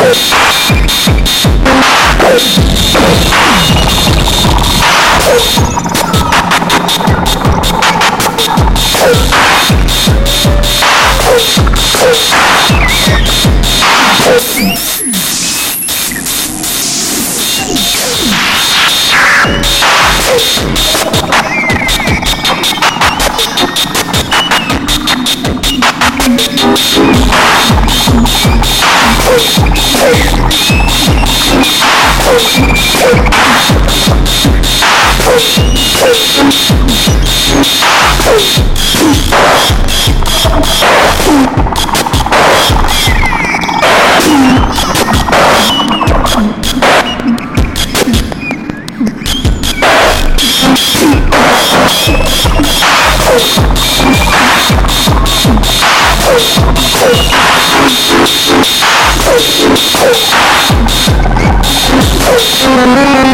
Yes.